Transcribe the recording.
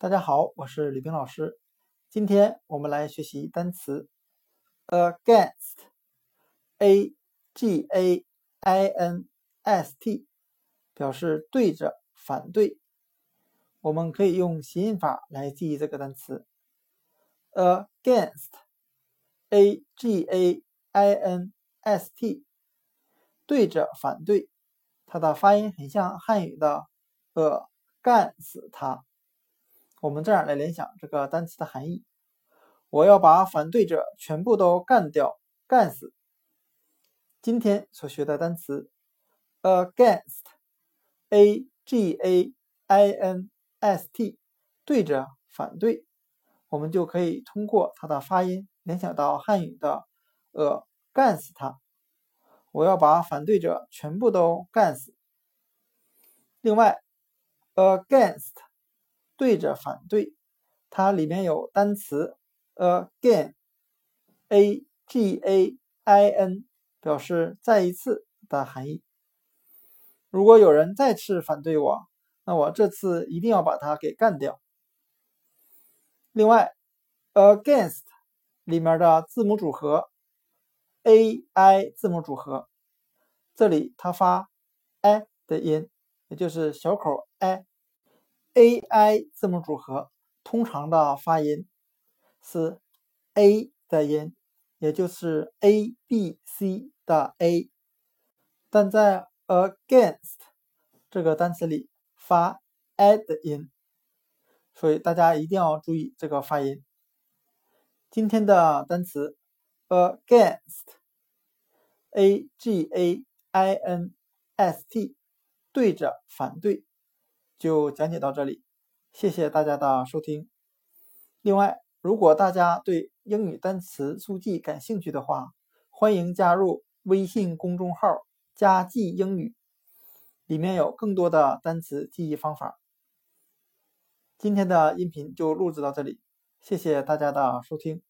大家好，我是李冰老师。今天我们来学习单词 against，a g a i n s t，表示对着、反对。我们可以用谐音法来记忆这个单词 against，a g a i n s t，对着、反对。它的发音很像汉语的“呃”，干死他。我们这样来联想这个单词的含义：我要把反对者全部都干掉、干死。今天所学的单词 against，a g a i n s t，对着、反对，我们就可以通过它的发音联想到汉语的“呃”，干死他。我要把反对者全部都干死。另外，against。对着反对，它里面有单词 again，a g a i n，表示再一次的含义。如果有人再次反对我，那我这次一定要把他给干掉。另外，against 里面的字母组合 a i 字母组合，这里它发 i 的音，也就是小口 i。A i 字母组合通常的发音是 a 的音，也就是 a b c 的 a，但在 against 这个单词里发 i 的音，所以大家一定要注意这个发音。今天的单词 against，a g a i n s t，对着，反对。就讲解到这里，谢谢大家的收听。另外，如果大家对英语单词速记感兴趣的话，欢迎加入微信公众号“加记英语”，里面有更多的单词记忆方法。今天的音频就录制到这里，谢谢大家的收听。